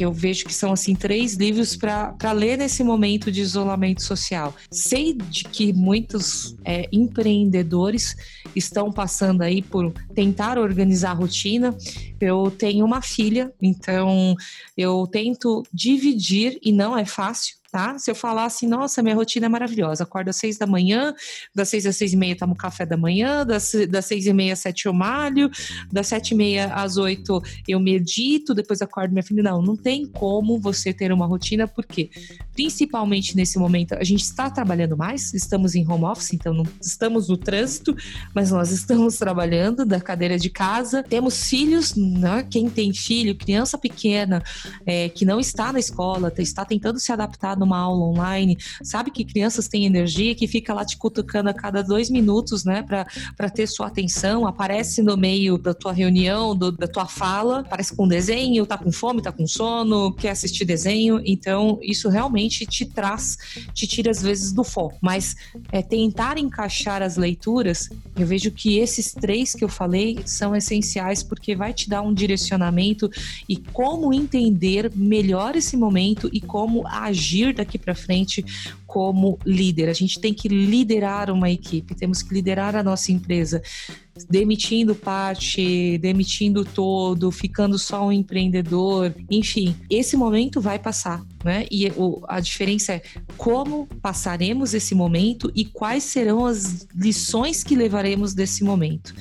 que eu vejo que são assim três livros para ler nesse momento de isolamento social. Sei de que muitos é, empreendedores estão passando aí por tentar organizar a rotina. Eu tenho uma filha, então eu tento dividir e não é fácil tá? Se eu falar assim, nossa, minha rotina é maravilhosa, acordo às seis da manhã, das seis às seis e meia tomo café da manhã, das, das seis e meia às sete eu malho, das sete e meia às oito eu medito, depois acordo minha filha. Não, não tem como você ter uma rotina, porque principalmente nesse momento a gente está trabalhando mais, estamos em home office, então não estamos no trânsito, mas nós estamos trabalhando da cadeira de casa, temos filhos, né? quem tem filho, criança pequena, é, que não está na escola, está tentando se adaptar numa aula online, sabe que crianças têm energia que fica lá te cutucando a cada dois minutos, né, para ter sua atenção, aparece no meio da tua reunião, do, da tua fala, aparece com desenho, tá com fome, tá com sono, quer assistir desenho, então isso realmente te traz, te tira às vezes do foco, mas é, tentar encaixar as leituras, eu vejo que esses três que eu falei são essenciais porque vai te dar um direcionamento e como entender melhor esse momento e como agir daqui para frente como líder. A gente tem que liderar uma equipe, temos que liderar a nossa empresa demitindo parte, demitindo todo, ficando só um empreendedor, enfim, esse momento vai passar, né? E o, a diferença é como passaremos esse momento e quais serão as lições que levaremos desse momento.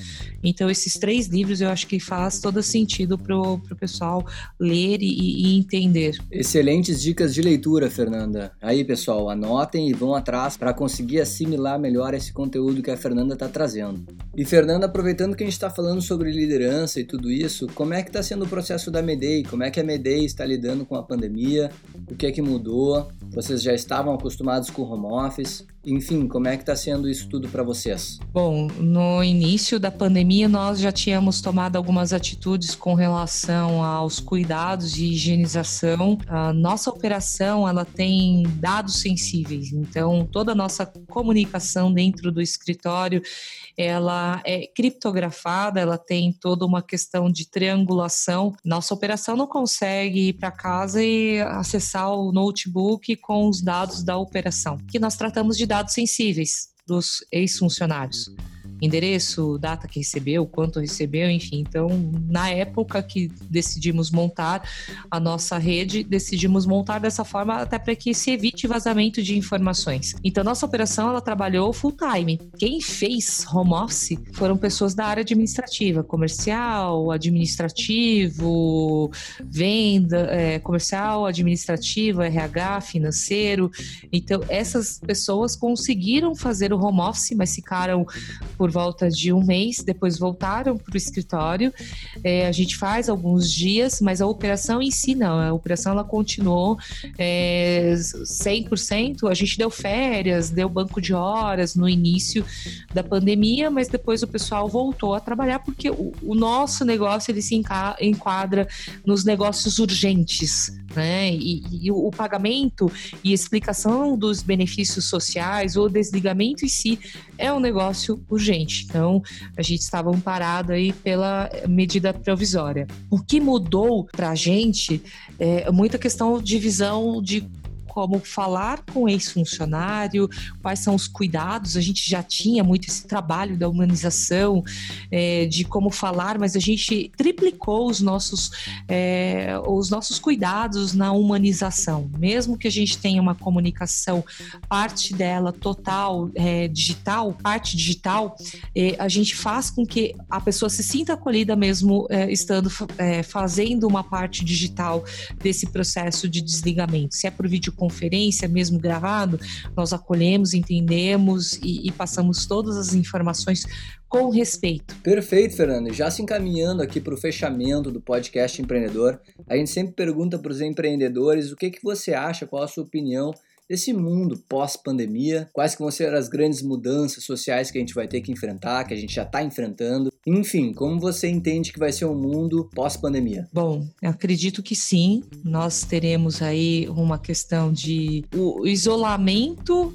Então, esses três livros eu acho que faz todo sentido para o pessoal ler e, e entender. Excelentes dicas de leitura, Fernanda. Aí, pessoal, anotem e vão atrás para conseguir assimilar melhor esse conteúdo que a Fernanda está trazendo. E, Fernanda, aproveitando que a gente está falando sobre liderança e tudo isso, como é que está sendo o processo da Medei? Como é que a Medei está lidando com a pandemia? O que é que mudou? Vocês já estavam acostumados com home office? Enfim, como é que está sendo isso tudo para vocês? Bom, no início da pandemia nós já tínhamos tomado algumas atitudes com relação aos cuidados de higienização. A nossa operação ela tem dados sensíveis, então toda a nossa comunicação dentro do escritório ela é criptografada, ela tem toda uma questão de triangulação. Nossa operação não consegue ir para casa e acessar o notebook com os dados da operação, que nós tratamos de dados sensíveis dos ex-funcionários endereço, data que recebeu, quanto recebeu, enfim. Então, na época que decidimos montar a nossa rede, decidimos montar dessa forma até para que se evite vazamento de informações. Então, nossa operação ela trabalhou full time. Quem fez home office foram pessoas da área administrativa, comercial, administrativo, venda, é, comercial, administrativo, RH, financeiro. Então, essas pessoas conseguiram fazer o home office, mas ficaram por por volta de um mês, depois voltaram para o escritório. É, a gente faz alguns dias, mas a operação em si não. A operação ela continuou é, 100%. A gente deu férias, deu banco de horas no início da pandemia, mas depois o pessoal voltou a trabalhar porque o, o nosso negócio ele se enquadra nos negócios urgentes né? E, e, o pagamento e explicação dos benefícios sociais, o desligamento em si é um negócio urgente. Gente. Então, a gente estava amparado aí pela medida provisória. O que mudou para a gente é muita questão de visão de como falar com ex-funcionário, quais são os cuidados. A gente já tinha muito esse trabalho da humanização, é, de como falar, mas a gente triplicou os nossos, é, os nossos cuidados na humanização. Mesmo que a gente tenha uma comunicação, parte dela total é, digital, parte digital, é, a gente faz com que a pessoa se sinta acolhida mesmo é, estando é, fazendo uma parte digital desse processo de desligamento. Se é por vídeo conferência, mesmo gravado, nós acolhemos, entendemos e, e passamos todas as informações com respeito. Perfeito, Fernando. Já se encaminhando aqui para o fechamento do podcast empreendedor, a gente sempre pergunta para os empreendedores o que, que você acha, qual a sua opinião desse mundo pós-pandemia, quais que vão ser as grandes mudanças sociais que a gente vai ter que enfrentar, que a gente já está enfrentando. Enfim, como você entende que vai ser o um mundo pós-pandemia? Bom, acredito que sim. Nós teremos aí uma questão de o isolamento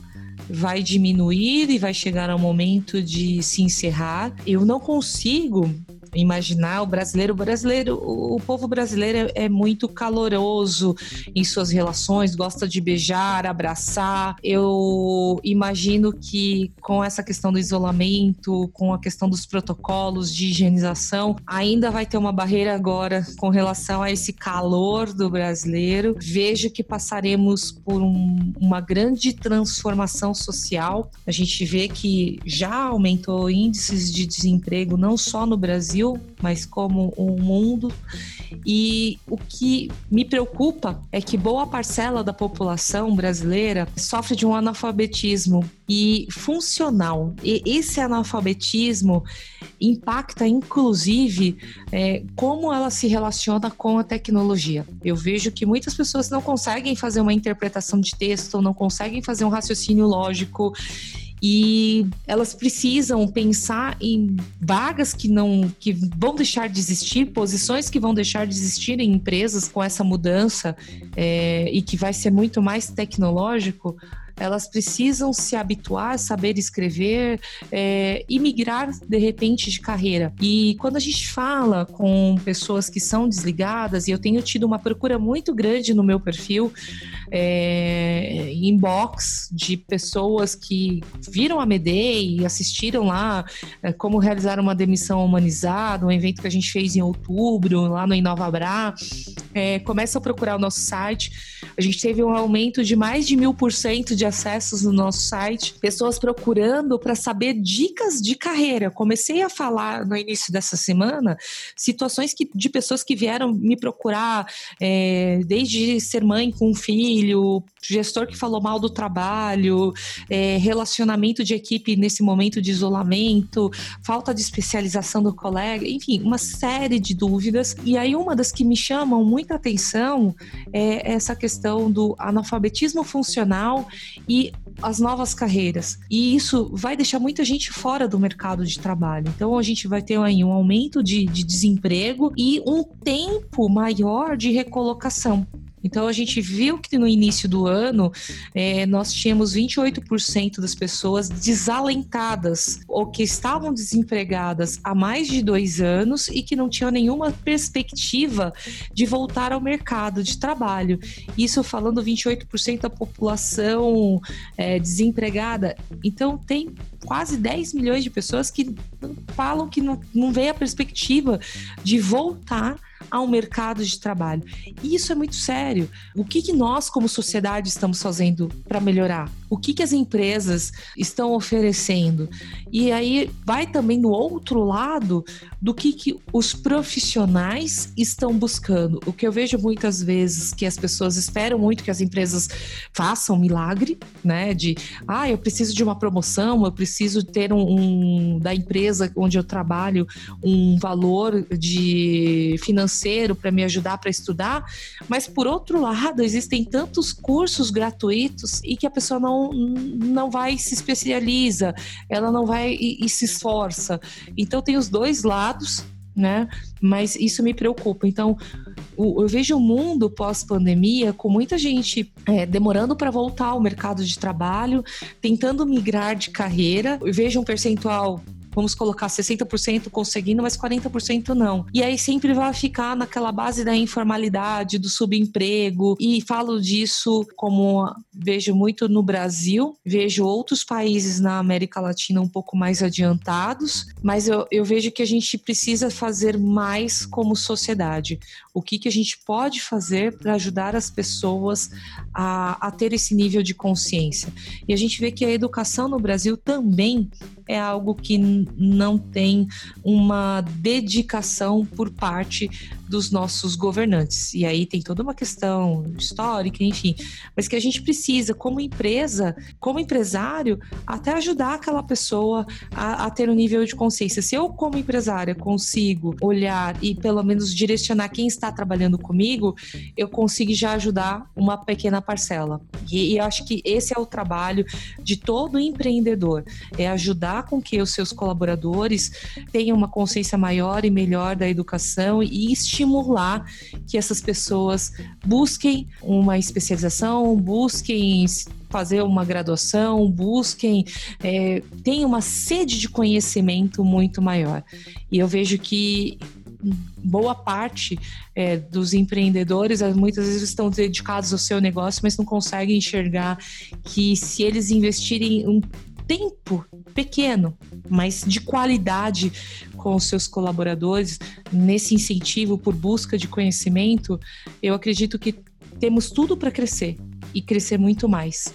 vai diminuir e vai chegar ao momento de se encerrar. Eu não consigo imaginar o brasileiro. O brasileiro, o povo brasileiro é, é muito caloroso em suas relações, gosta de beijar, abraçar. Eu imagino que com essa questão do isolamento, com a questão dos protocolos de higienização, ainda vai ter uma barreira agora com relação a esse calor do brasileiro. Vejo que passaremos por um, uma grande transformação social. A gente vê que já aumentou índices de desemprego não só no Brasil, Brasil, mas como o mundo. E o que me preocupa é que boa parcela da população brasileira sofre de um analfabetismo e funcional. E esse analfabetismo impacta, inclusive, é, como ela se relaciona com a tecnologia. Eu vejo que muitas pessoas não conseguem fazer uma interpretação de texto, não conseguem fazer um raciocínio lógico e elas precisam pensar em vagas que não que vão deixar de existir, posições que vão deixar de existir em empresas com essa mudança é, e que vai ser muito mais tecnológico elas precisam se habituar, saber escrever é, e migrar de repente de carreira. E quando a gente fala com pessoas que são desligadas, e eu tenho tido uma procura muito grande no meu perfil, é, inbox de pessoas que viram a MEDEI e assistiram lá é, como realizar uma demissão humanizada, um evento que a gente fez em outubro, lá no Inovabra, é, começa a procurar o nosso site. A gente teve um aumento de mais de mil por cento de acessos no nosso site, pessoas procurando para saber dicas de carreira. Comecei a falar no início dessa semana situações que, de pessoas que vieram me procurar, é, desde ser mãe com um filho, gestor que falou mal do trabalho, é, relacionamento de equipe nesse momento de isolamento, falta de especialização do colega, enfim, uma série de dúvidas. E aí, uma das que me chamam muita atenção é essa questão do analfabetismo funcional e as novas carreiras. E isso vai deixar muita gente fora do mercado de trabalho. Então a gente vai ter aí um aumento de, de desemprego e um tempo maior de recolocação. Então a gente viu que no início do ano é, nós tínhamos 28% das pessoas desalentadas ou que estavam desempregadas há mais de dois anos e que não tinham nenhuma perspectiva de voltar ao mercado de trabalho. Isso falando 28% da população é, desempregada. Então tem quase 10 milhões de pessoas que falam que não, não vê a perspectiva de voltar ao mercado de trabalho. E isso é muito sério. O que, que nós, como sociedade, estamos fazendo para melhorar? O que, que as empresas estão oferecendo? E aí vai também no outro lado do que, que os profissionais estão buscando. O que eu vejo muitas vezes que as pessoas esperam muito que as empresas façam milagre, né? De ah, eu preciso de uma promoção, eu preciso ter um, um da empresa onde eu trabalho um valor de financeiro para me ajudar para estudar, mas por outro lado, existem tantos cursos gratuitos e que a pessoa não, não vai se especializa, ela não vai e, e se esforça. Então tem os dois lados, né? Mas isso me preocupa. Então, eu vejo o mundo pós-pandemia com muita gente é, demorando para voltar ao mercado de trabalho, tentando migrar de carreira. Eu vejo um percentual vamos colocar 60% conseguindo, mas 40% não. E aí sempre vai ficar naquela base da informalidade, do subemprego. E falo disso como vejo muito no Brasil, vejo outros países na América Latina um pouco mais adiantados, mas eu, eu vejo que a gente precisa fazer mais como sociedade. O que, que a gente pode fazer para ajudar as pessoas a, a ter esse nível de consciência? E a gente vê que a educação no Brasil também é algo que não tem uma dedicação por parte dos nossos governantes. E aí tem toda uma questão histórica, enfim, mas que a gente precisa, como empresa, como empresário, até ajudar aquela pessoa a, a ter um nível de consciência. Se eu, como empresária, consigo olhar e pelo menos direcionar quem está trabalhando comigo, eu consigo já ajudar uma pequena parcela. E, e acho que esse é o trabalho de todo empreendedor, é ajudar com que os seus colaboradores tenham uma consciência maior e melhor da educação e estimular que essas pessoas busquem uma especialização, busquem fazer uma graduação, busquem, é, uma sede de conhecimento muito maior. E eu vejo que boa parte é, dos empreendedores muitas vezes estão dedicados ao seu negócio, mas não conseguem enxergar que se eles investirem um tempo pequeno, mas de qualidade com os seus colaboradores, nesse incentivo por busca de conhecimento, eu acredito que temos tudo para crescer e crescer muito mais.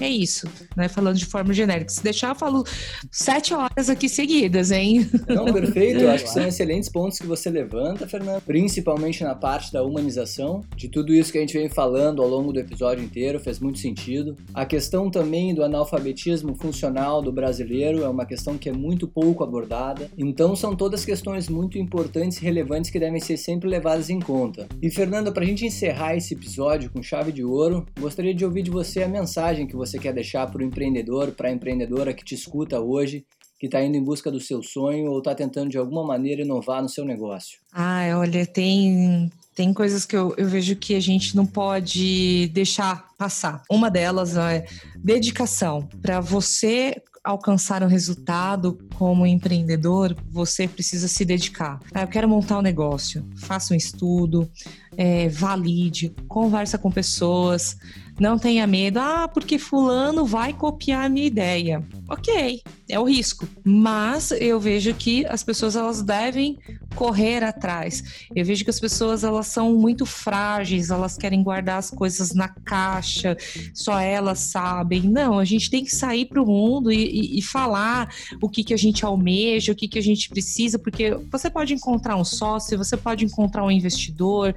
É isso, né? Falando de forma genérica. Se deixar, eu falo sete horas aqui seguidas, hein? Não, perfeito. Eu acho que são (laughs) excelentes pontos que você levanta, Fernando. Principalmente na parte da humanização. De tudo isso que a gente vem falando ao longo do episódio inteiro, fez muito sentido. A questão também do analfabetismo funcional do brasileiro é uma questão que é muito pouco abordada. Então, são todas questões muito importantes e relevantes que devem ser sempre levadas em conta. E, Fernando, para a gente encerrar esse episódio com chave de ouro, gostaria de ouvir de você a mensagem que você você quer deixar para o empreendedor, para a empreendedora que te escuta hoje, que está indo em busca do seu sonho ou está tentando de alguma maneira inovar no seu negócio? Ah, olha, tem tem coisas que eu, eu vejo que a gente não pode deixar passar. Uma delas é dedicação. Para você alcançar um resultado como empreendedor, você precisa se dedicar. Ah, eu quero montar um negócio, faça um estudo, é, valide, conversa com pessoas, não tenha medo, ah, porque fulano vai copiar a minha ideia. Ok, é o risco. Mas eu vejo que as pessoas elas devem correr atrás. Eu vejo que as pessoas elas são muito frágeis, elas querem guardar as coisas na caixa, só elas sabem. Não, a gente tem que sair para o mundo e, e, e, falar o que, que a gente almeja, o que, que a gente precisa, porque você pode encontrar um sócio, você pode encontrar um investidor,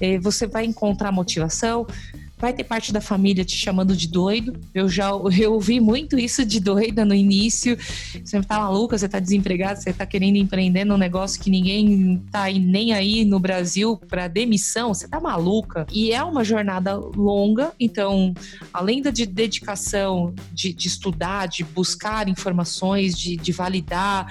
eh, você vai encontrar motivação vai ter parte da família te chamando de doido. Eu já eu ouvi muito isso de doida no início. Você tá maluca, você tá desempregado, você tá querendo empreender num negócio que ninguém tá nem aí no Brasil para demissão, você tá maluca. E é uma jornada longa, então, além da de dedicação, de, de estudar, de buscar informações, de, de validar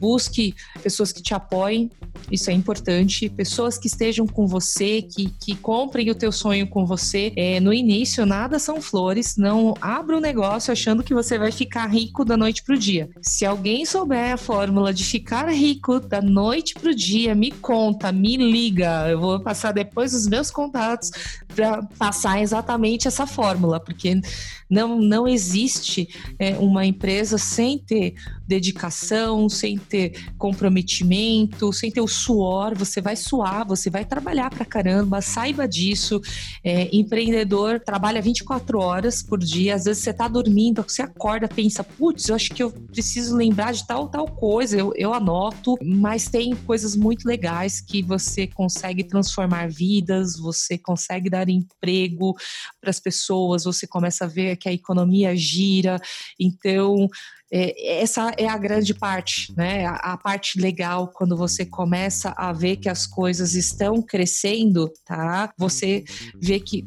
busque pessoas que te apoiem, isso é importante, pessoas que estejam com você, que, que comprem o teu sonho com você. É, no início, nada são flores, não abra o um negócio achando que você vai ficar rico da noite pro dia. Se alguém souber a fórmula de ficar rico da noite pro dia, me conta, me liga. Eu vou passar depois os meus contatos para passar exatamente essa fórmula, porque não, não existe é, uma empresa sem ter dedicação, sem ter comprometimento, sem ter o suor. Você vai suar, você vai trabalhar pra caramba, saiba disso. É, empreendedor trabalha 24 horas por dia, às vezes você tá dormindo, você acorda, pensa, putz, eu acho que eu preciso lembrar de tal, tal coisa, eu, eu anoto, mas tem coisas muito legais que você consegue transformar vidas, você consegue dar emprego para as pessoas, você começa a ver que a economia gira. Então, é, essa é a grande parte, né? A, a, parte legal quando você começa a ver que as coisas estão crescendo, tá? Você vê que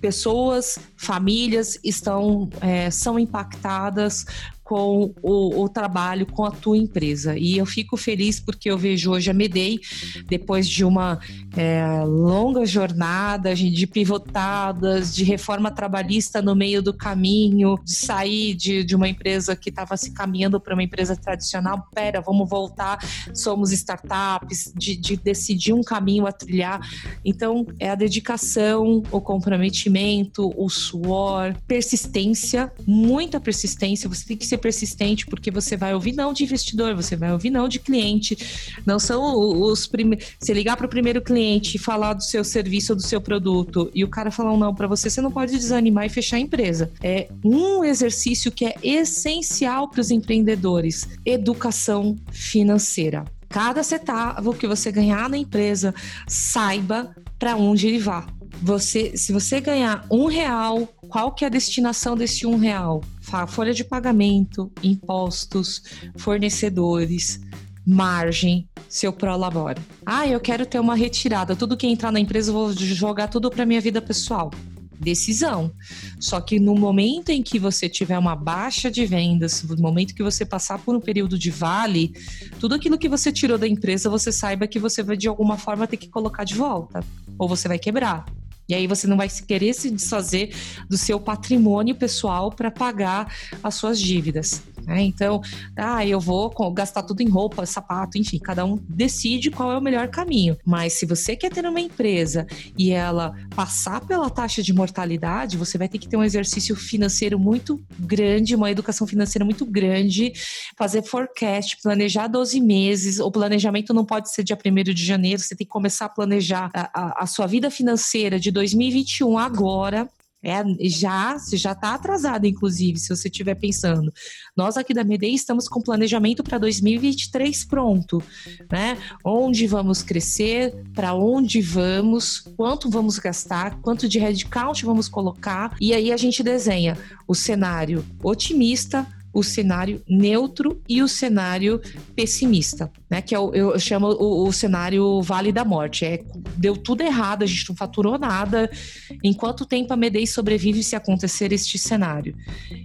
pessoas, famílias estão é, são impactadas com o, o, trabalho com a tua empresa. E eu fico feliz porque eu vejo hoje a Medei, depois de uma é, longa jornada de pivotadas, de reforma trabalhista no meio do caminho, de sair de, de uma empresa que estava se caminhando para uma empresa tradicional, pera, vamos voltar, somos startups, de, de decidir um caminho a trilhar. Então, é a dedicação, o comprometimento, o suor, persistência, muita persistência. Você tem que ser ser persistente, porque você vai ouvir não de investidor, você vai ouvir não de cliente. Não são os primeiros. Você ligar para o primeiro cliente e falar do seu serviço ou do seu produto e o cara falar um não para você, você não pode desanimar e fechar a empresa. É um exercício que é essencial para os empreendedores: educação financeira. Cada centavo que você ganhar na empresa, saiba para onde ele vai. Você, se você ganhar um real, qual que é a destinação desse um real? folha de pagamento, impostos, fornecedores, margem, seu pró-labore. Ah, eu quero ter uma retirada. Tudo que entrar na empresa, eu vou jogar tudo para minha vida pessoal. Decisão. Só que no momento em que você tiver uma baixa de vendas, no momento que você passar por um período de vale, tudo aquilo que você tirou da empresa, você saiba que você vai de alguma forma ter que colocar de volta. Ou você vai quebrar. E aí você não vai querer se desfazer do seu patrimônio pessoal para pagar as suas dívidas. Né? Então, ah, eu vou gastar tudo em roupa, sapato, enfim, cada um decide qual é o melhor caminho. Mas se você quer ter uma empresa e ela passar pela taxa de mortalidade, você vai ter que ter um exercício financeiro muito grande, uma educação financeira muito grande, fazer forecast, planejar 12 meses. O planejamento não pode ser dia 1 de janeiro, você tem que começar a planejar a, a, a sua vida financeira de 2021 agora é, já já está atrasado, inclusive, se você estiver pensando. Nós aqui da Medei estamos com planejamento para 2023 pronto, né? Onde vamos crescer, para onde vamos, quanto vamos gastar, quanto de headcount vamos colocar, e aí a gente desenha o cenário otimista, o cenário neutro e o cenário pessimista, né? Que é o, eu chamo o, o cenário Vale da Morte. É, deu tudo errado, a gente não faturou nada. Em quanto tempo a Medei sobrevive se acontecer este cenário?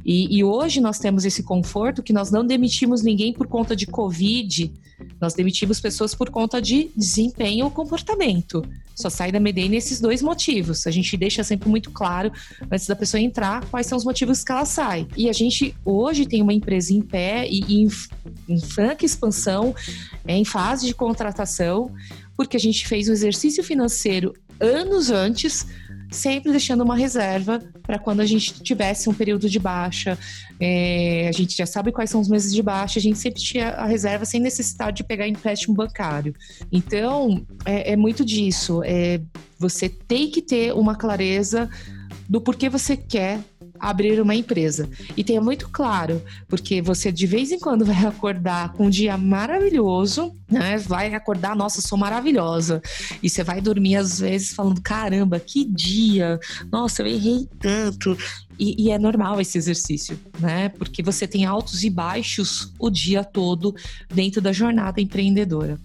E, e hoje nós temos esse conforto que nós não demitimos ninguém por conta de Covid, nós demitimos pessoas por conta de desempenho ou comportamento. Só sai da Medei nesses dois motivos. A gente deixa sempre muito claro, antes da pessoa entrar, quais são os motivos que ela sai. E a gente hoje tem uma empresa em pé e, em, em franca expansão, é, em fase de contratação, porque a gente fez o exercício financeiro anos antes sempre deixando uma reserva para quando a gente tivesse um período de baixa. É, a gente já sabe quais são os meses de baixa, a gente sempre tinha a reserva sem necessidade de pegar empréstimo bancário. Então, é, é muito disso. É, você tem que ter uma clareza do porquê você quer abrir uma empresa. E tenha muito claro, porque você de vez em quando vai acordar com um dia maravilhoso, né? Vai acordar, nossa, sou maravilhosa. E você vai dormir às vezes falando, caramba, que dia! Nossa, eu errei tanto. E, e, é normal esse exercício, né? Porque você tem altos e baixos o dia todo dentro da jornada empreendedora.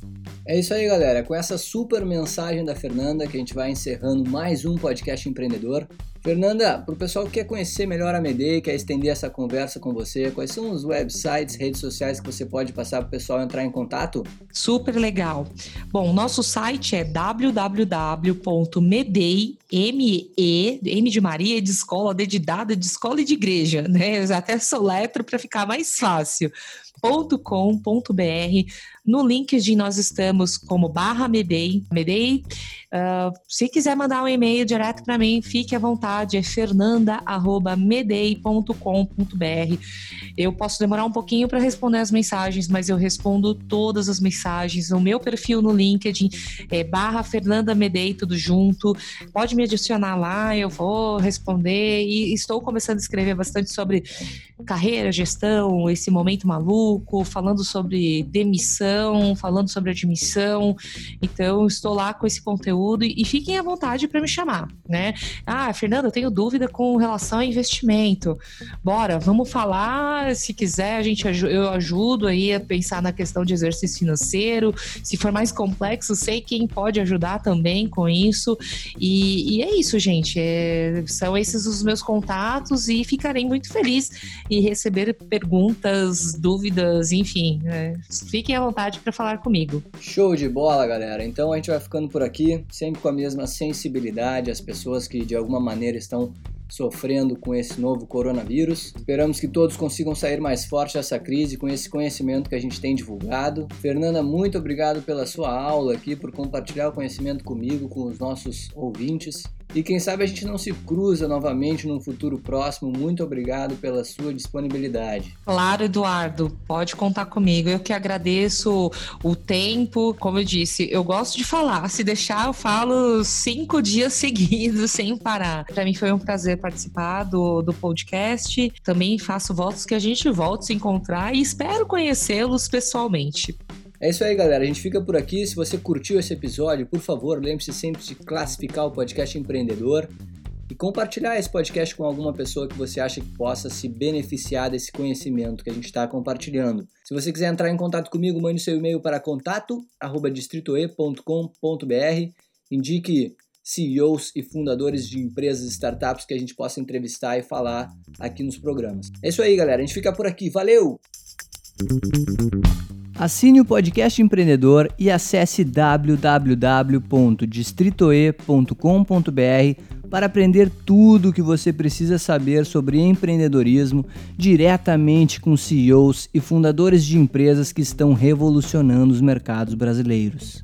É isso aí, galera. Com essa super mensagem da Fernanda, que a gente vai encerrando mais um podcast empreendedor. Fernanda, para o pessoal que quer conhecer melhor a Medei, quer estender essa conversa com você, quais são os websites, redes sociais que você pode passar para o pessoal entrar em contato? Super legal. Bom, nosso site é www.medei, M, -E, M de Maria, de escola, D de dada, de escola e de igreja, né? Eu até soletro para ficar mais fácil. .com.br. No LinkedIn nós estamos como barra Medei. Medei. Uh, se quiser mandar um e-mail direto para mim, fique à vontade. É fernanda@medei.com.br. Eu posso demorar um pouquinho para responder as mensagens, mas eu respondo todas as mensagens. O meu perfil no LinkedIn é barra Fernanda Medei, tudo junto. Pode me adicionar lá, eu vou responder. E estou começando a escrever bastante sobre carreira, gestão, esse momento maluco, falando sobre demissão, falando sobre admissão. Então, estou lá com esse conteúdo e, e fiquem à vontade para me chamar, né? Ah, Fernanda, eu tenho dúvida com relação a investimento. Bora, vamos falar. Se quiser, a gente eu ajudo aí a pensar na questão de exercício financeiro. Se for mais complexo, sei quem pode ajudar também com isso. E, e é isso, gente. É, são esses os meus contatos e ficarei muito feliz em receber perguntas, dúvidas, enfim. É, fiquem à vontade para falar comigo. Show de bola, galera. Então a gente vai ficando por aqui, sempre com a mesma sensibilidade às pessoas que de alguma maneira estão sofrendo com esse novo coronavírus. Esperamos que todos consigam sair mais fortes dessa crise com esse conhecimento que a gente tem divulgado. Fernanda, muito obrigado pela sua aula aqui, por compartilhar o conhecimento comigo, com os nossos ouvintes. E quem sabe a gente não se cruza novamente num futuro próximo. Muito obrigado pela sua disponibilidade. Claro, Eduardo, pode contar comigo. Eu que agradeço o tempo. Como eu disse, eu gosto de falar. Se deixar, eu falo cinco dias (laughs) seguidos sem parar. Para mim foi um prazer participar do, do podcast. Também faço votos que a gente volte a se encontrar e espero conhecê-los pessoalmente. É isso aí, galera. A gente fica por aqui. Se você curtiu esse episódio, por favor, lembre-se sempre de classificar o podcast empreendedor e compartilhar esse podcast com alguma pessoa que você acha que possa se beneficiar desse conhecimento que a gente está compartilhando. Se você quiser entrar em contato comigo, mande seu e-mail para contato@distritoe.com.br. Indique CEOs e fundadores de empresas e startups que a gente possa entrevistar e falar aqui nos programas. É isso aí, galera. A gente fica por aqui. Valeu! Assine o podcast empreendedor e acesse www.distritoe.com.br para aprender tudo o que você precisa saber sobre empreendedorismo diretamente com CEOs e fundadores de empresas que estão revolucionando os mercados brasileiros.